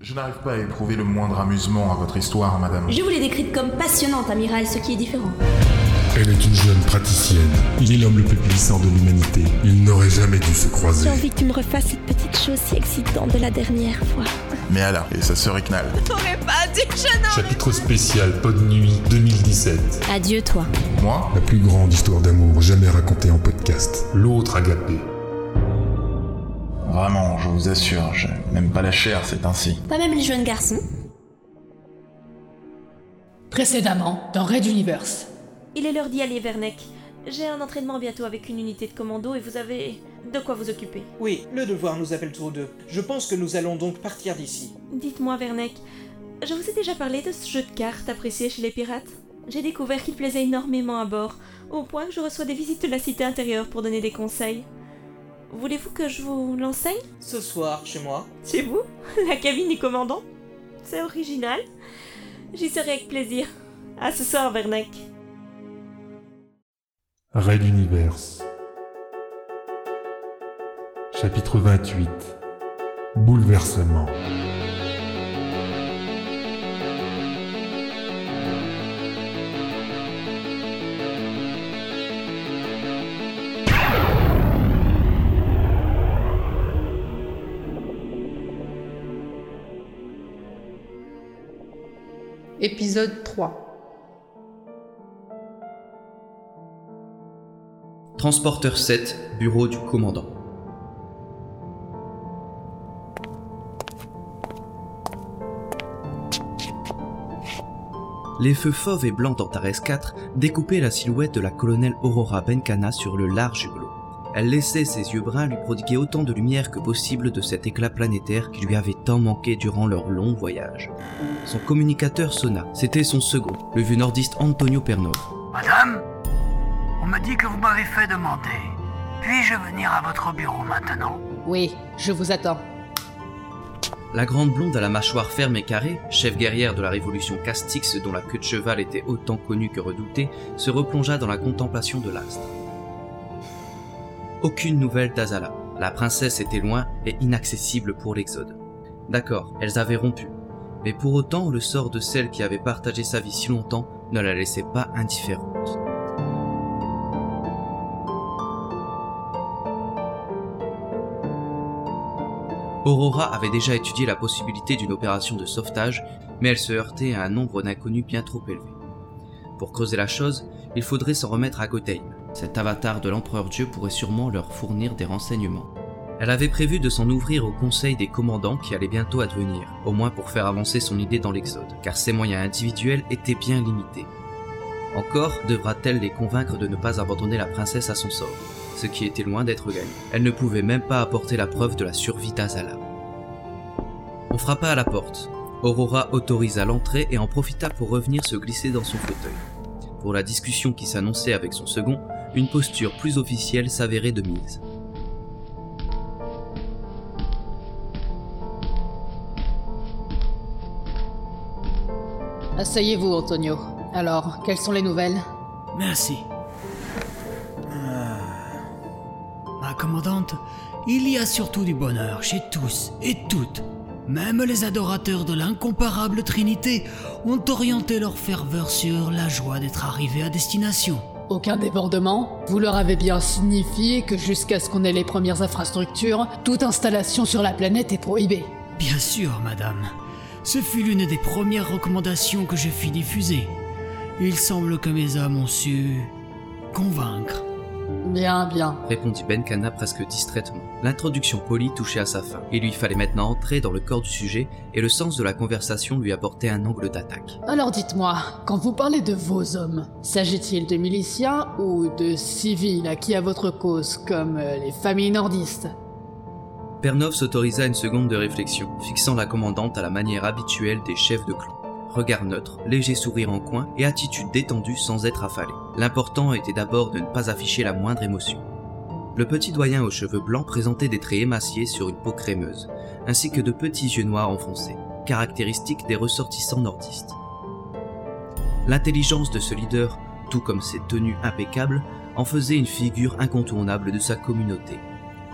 Je n'arrive pas à éprouver le moindre amusement à votre histoire, madame. Je vous l'ai décrite comme passionnante, amiral, ce qui est différent. Elle est une jeune praticienne. Il est l'homme le plus puissant de l'humanité. Ils n'auraient jamais dû se J'ai croiser. envie que tu me refasses cette petite chose si excitante de la dernière fois. Mais Allah, et sa sœur Iknal. T'aurais pas dit que je n'en... Chapitre spécial Pod Nuit 2017. Adieu, toi. Moi? La plus grande histoire d'amour jamais racontée en podcast. L'autre agapé. Vraiment, je vous assure, je n'aime pas la chair, c'est ainsi. Pas même les jeunes garçons. Précédemment, dans Red Universe. Il est l'heure d'y aller, Vernek. J'ai un entraînement bientôt avec une unité de commando et vous avez de quoi vous occuper. Oui, le devoir nous appelle tous deux. Je pense que nous allons donc partir d'ici. Dites-moi, Vernek, je vous ai déjà parlé de ce jeu de cartes apprécié chez les pirates J'ai découvert qu'il plaisait énormément à bord, au point que je reçois des visites de la cité intérieure pour donner des conseils. Voulez-vous que je vous l'enseigne Ce soir, chez moi. Chez vous La cabine du commandant C'est original. J'y serai avec plaisir. À ce soir, Vernek. Raid Universe. Chapitre 28. Bouleversement. Épisode 3. Transporteur 7, bureau du commandant. Les feux fauves et blancs d'Antares 4 découpaient la silhouette de la colonelle Aurora Benkana sur le large hublot. Elle laissait ses yeux bruns lui prodiguer autant de lumière que possible de cet éclat planétaire qui lui avait tant manqué durant leur long voyage. Son communicateur sonna. C'était son second, le vieux nordiste Antonio Pernov. Madame, on me dit que vous m'avez fait demander. Puis-je venir à votre bureau maintenant? Oui, je vous attends. La grande blonde à la mâchoire ferme et carrée, chef guerrière de la révolution Castix dont la queue de cheval était autant connue que redoutée, se replongea dans la contemplation de l'astre. Aucune nouvelle d'Azala. La princesse était loin et inaccessible pour l'Exode. D'accord, elles avaient rompu. Mais pour autant, le sort de celle qui avait partagé sa vie si longtemps ne la laissait pas indifférente. Aurora avait déjà étudié la possibilité d'une opération de sauvetage, mais elle se heurtait à un nombre d'inconnus bien trop élevé. Pour creuser la chose, il faudrait s'en remettre à Gotheim. Cet avatar de l'empereur Dieu pourrait sûrement leur fournir des renseignements. Elle avait prévu de s'en ouvrir au conseil des commandants qui allait bientôt advenir, au moins pour faire avancer son idée dans l'Exode, car ses moyens individuels étaient bien limités. Encore devra-t-elle les convaincre de ne pas abandonner la princesse à son sort, ce qui était loin d'être gagné. Elle ne pouvait même pas apporter la preuve de la survie d'Azala. On frappa à la porte. Aurora autorisa l'entrée et en profita pour revenir se glisser dans son fauteuil. Pour la discussion qui s'annonçait avec son second, une posture plus officielle s'avérait de mise. Asseyez-vous, Antonio. Alors, quelles sont les nouvelles? Merci. Euh, Ma commandante, il y a surtout du bonheur chez tous et toutes. Même les adorateurs de l'incomparable Trinité ont orienté leur ferveur sur la joie d'être arrivés à destination. Aucun débordement Vous leur avez bien signifié que jusqu'à ce qu'on ait les premières infrastructures, toute installation sur la planète est prohibée. Bien sûr, madame. Ce fut l'une des premières recommandations que je fis diffuser. Il semble que mes hommes ont su convaincre. Bien, bien. répondit Benkana presque distraitement. L'introduction polie touchait à sa fin. Il lui fallait maintenant entrer dans le corps du sujet et le sens de la conversation lui apportait un angle d'attaque. Alors dites-moi, quand vous parlez de vos hommes, s'agit-il de miliciens ou de civils acquis à votre cause, comme euh, les familles nordistes? Pernov s'autorisa une seconde de réflexion, fixant la commandante à la manière habituelle des chefs de clan. Regard neutre, léger sourire en coin et attitude détendue sans être affalé. L'important était d'abord de ne pas afficher la moindre émotion. Le petit doyen aux cheveux blancs présentait des traits émaciés sur une peau crémeuse, ainsi que de petits yeux noirs enfoncés, caractéristiques des ressortissants nordistes. L'intelligence de ce leader, tout comme ses tenues impeccables, en faisait une figure incontournable de sa communauté.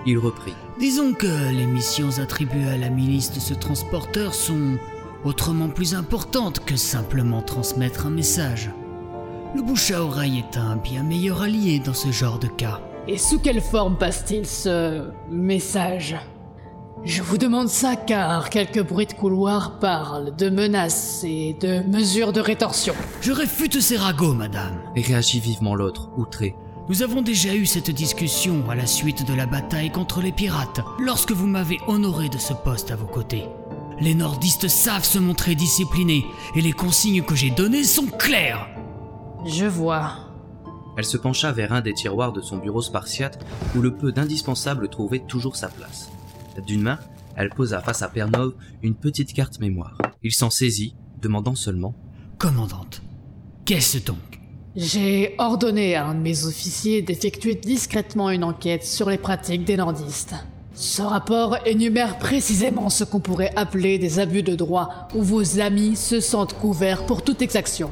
il reprit. Disons que les missions attribuées à la milice de ce transporteur sont autrement plus importantes que simplement transmettre un message. Le bouche à oreille est un bien meilleur allié dans ce genre de cas. Et sous quelle forme passe-t-il ce message? Je vous demande ça car quelques bruits de couloir parlent de menaces et de mesures de rétorsion. Je réfute ces ragots, madame. Et réagit vivement l'autre, outré. Nous avons déjà eu cette discussion à la suite de la bataille contre les pirates, lorsque vous m'avez honoré de ce poste à vos côtés. Les nordistes savent se montrer disciplinés, et les consignes que j'ai données sont claires. Je vois. Elle se pencha vers un des tiroirs de son bureau spartiate où le peu d'indispensable trouvait toujours sa place. D'une main, elle posa face à Pernov une petite carte mémoire. Il s'en saisit, demandant seulement Commandante, qu'est-ce donc? J'ai ordonné à un de mes officiers d'effectuer discrètement une enquête sur les pratiques des nordistes. Ce rapport énumère précisément ce qu'on pourrait appeler des abus de droit où vos amis se sentent couverts pour toute exaction.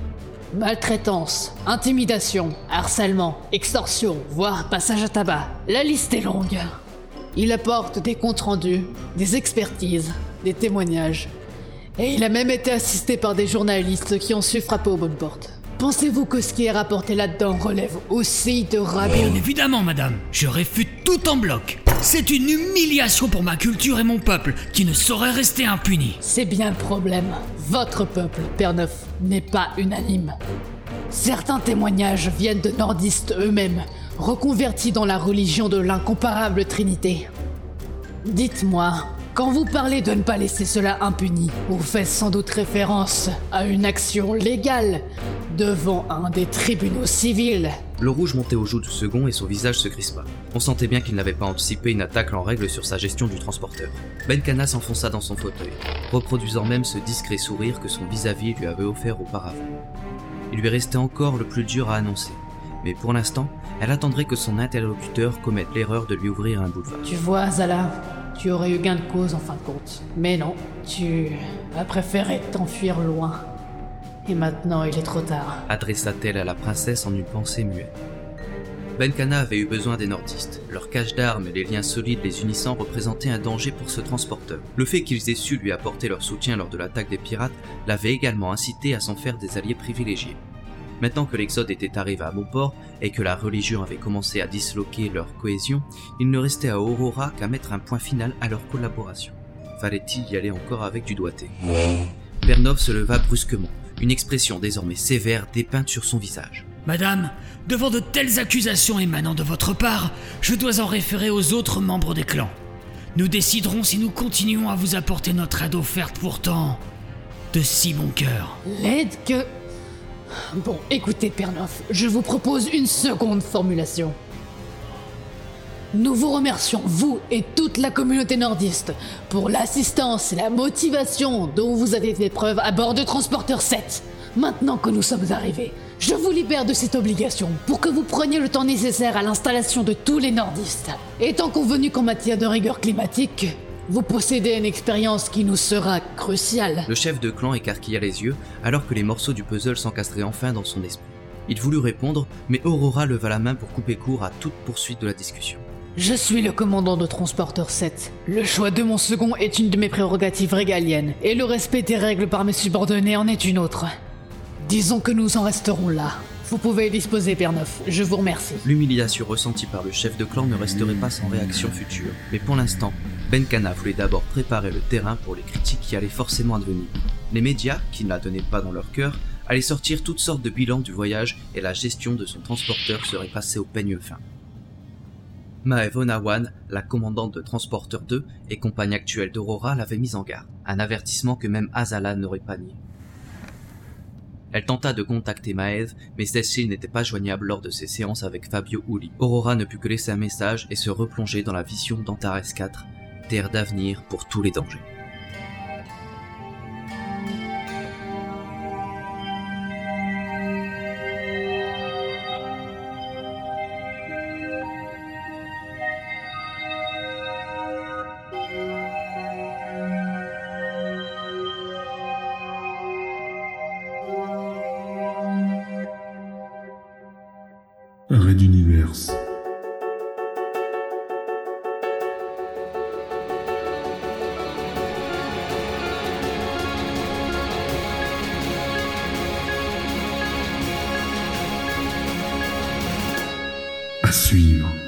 Maltraitance, intimidation, harcèlement, extorsion, voire passage à tabac. La liste est longue. Il apporte des comptes rendus, des expertises, des témoignages. Et il a même été assisté par des journalistes qui ont su frapper aux bonnes portes. Pensez-vous que ce qui est rapporté là-dedans relève aussi de Bien ragots évidemment, madame, je réfute tout en bloc. C'est une humiliation pour ma culture et mon peuple qui ne saurait rester impuni. C'est bien le problème. Votre peuple, Père Neuf, n'est pas unanime. Certains témoignages viennent de nordistes eux-mêmes, reconvertis dans la religion de l'incomparable Trinité. Dites-moi, quand vous parlez de ne pas laisser cela impuni, vous faites sans doute référence à une action légale devant un des tribunaux civils. Le rouge montait aux joues du second et son visage se crispa. On sentait bien qu'il n'avait pas anticipé une attaque en règle sur sa gestion du transporteur. Benkana s'enfonça dans son fauteuil, reproduisant même ce discret sourire que son vis-à-vis lui avait offert auparavant. Il lui restait encore le plus dur à annoncer, mais pour l'instant, elle attendrait que son interlocuteur commette l'erreur de lui ouvrir un boulevard. Tu vois, Zala, tu aurais eu gain de cause en fin de compte. Mais non, tu as préféré t'enfuir loin. Et maintenant, il est trop tard. adressa-t-elle à la princesse en une pensée muette. Benkana avait eu besoin des nordistes. Leur cache d'armes et les liens solides les unissant représentaient un danger pour ce transporteur. Le fait qu'ils aient su lui apporter leur soutien lors de l'attaque des pirates l'avait également incité à s'en faire des alliés privilégiés. Maintenant que l'exode était arrivé à bon port et que la religion avait commencé à disloquer leur cohésion, il ne restait à Aurora qu'à mettre un point final à leur collaboration. Fallait-il y aller encore avec du doigté? Pernov se leva brusquement, une expression désormais sévère dépeinte sur son visage. Madame, devant de telles accusations émanant de votre part, je dois en référer aux autres membres des clans. Nous déciderons si nous continuons à vous apporter notre aide offerte pourtant de si bon cœur. L'aide que... Bon, écoutez, Pernoff, je vous propose une seconde formulation. Nous vous remercions, vous et toute la communauté nordiste, pour l'assistance et la motivation dont vous avez fait preuve à bord de Transporteur 7. Maintenant que nous sommes arrivés, je vous libère de cette obligation pour que vous preniez le temps nécessaire à l'installation de tous les nordistes. Étant convenu qu'en matière de rigueur climatique, vous possédez une expérience qui nous sera cruciale. Le chef de clan écarquilla les yeux alors que les morceaux du puzzle s'encastraient enfin dans son esprit. Il voulut répondre, mais Aurora leva la main pour couper court à toute poursuite de la discussion. Je suis le commandant de Transporteur 7. Le choix de mon second est une de mes prérogatives régaliennes, et le respect des règles par mes subordonnés en est une autre. Disons que nous en resterons là. Vous pouvez disposer, Père Neuf. Je vous remercie. L'humiliation ressentie par le chef de clan ne resterait pas sans réaction future, mais pour l'instant, Benkana voulait d'abord préparer le terrain pour les critiques qui allaient forcément advenir. Les médias, qui ne la donnaient pas dans leur cœur, allaient sortir toutes sortes de bilans du voyage et la gestion de son transporteur serait passée au peigne fin. Maevonawan, la commandante de Transporteur 2 et compagne actuelle d'Aurora, l'avait mise en garde, un avertissement que même Azala n'aurait pas nié. Elle tenta de contacter Maeve, mais celle-ci n'était pas joignable lors de ses séances avec Fabio Uli. Aurora ne put que laisser un message et se replonger dans la vision d'Antares 4, terre d'avenir pour tous les dangers. À suivre.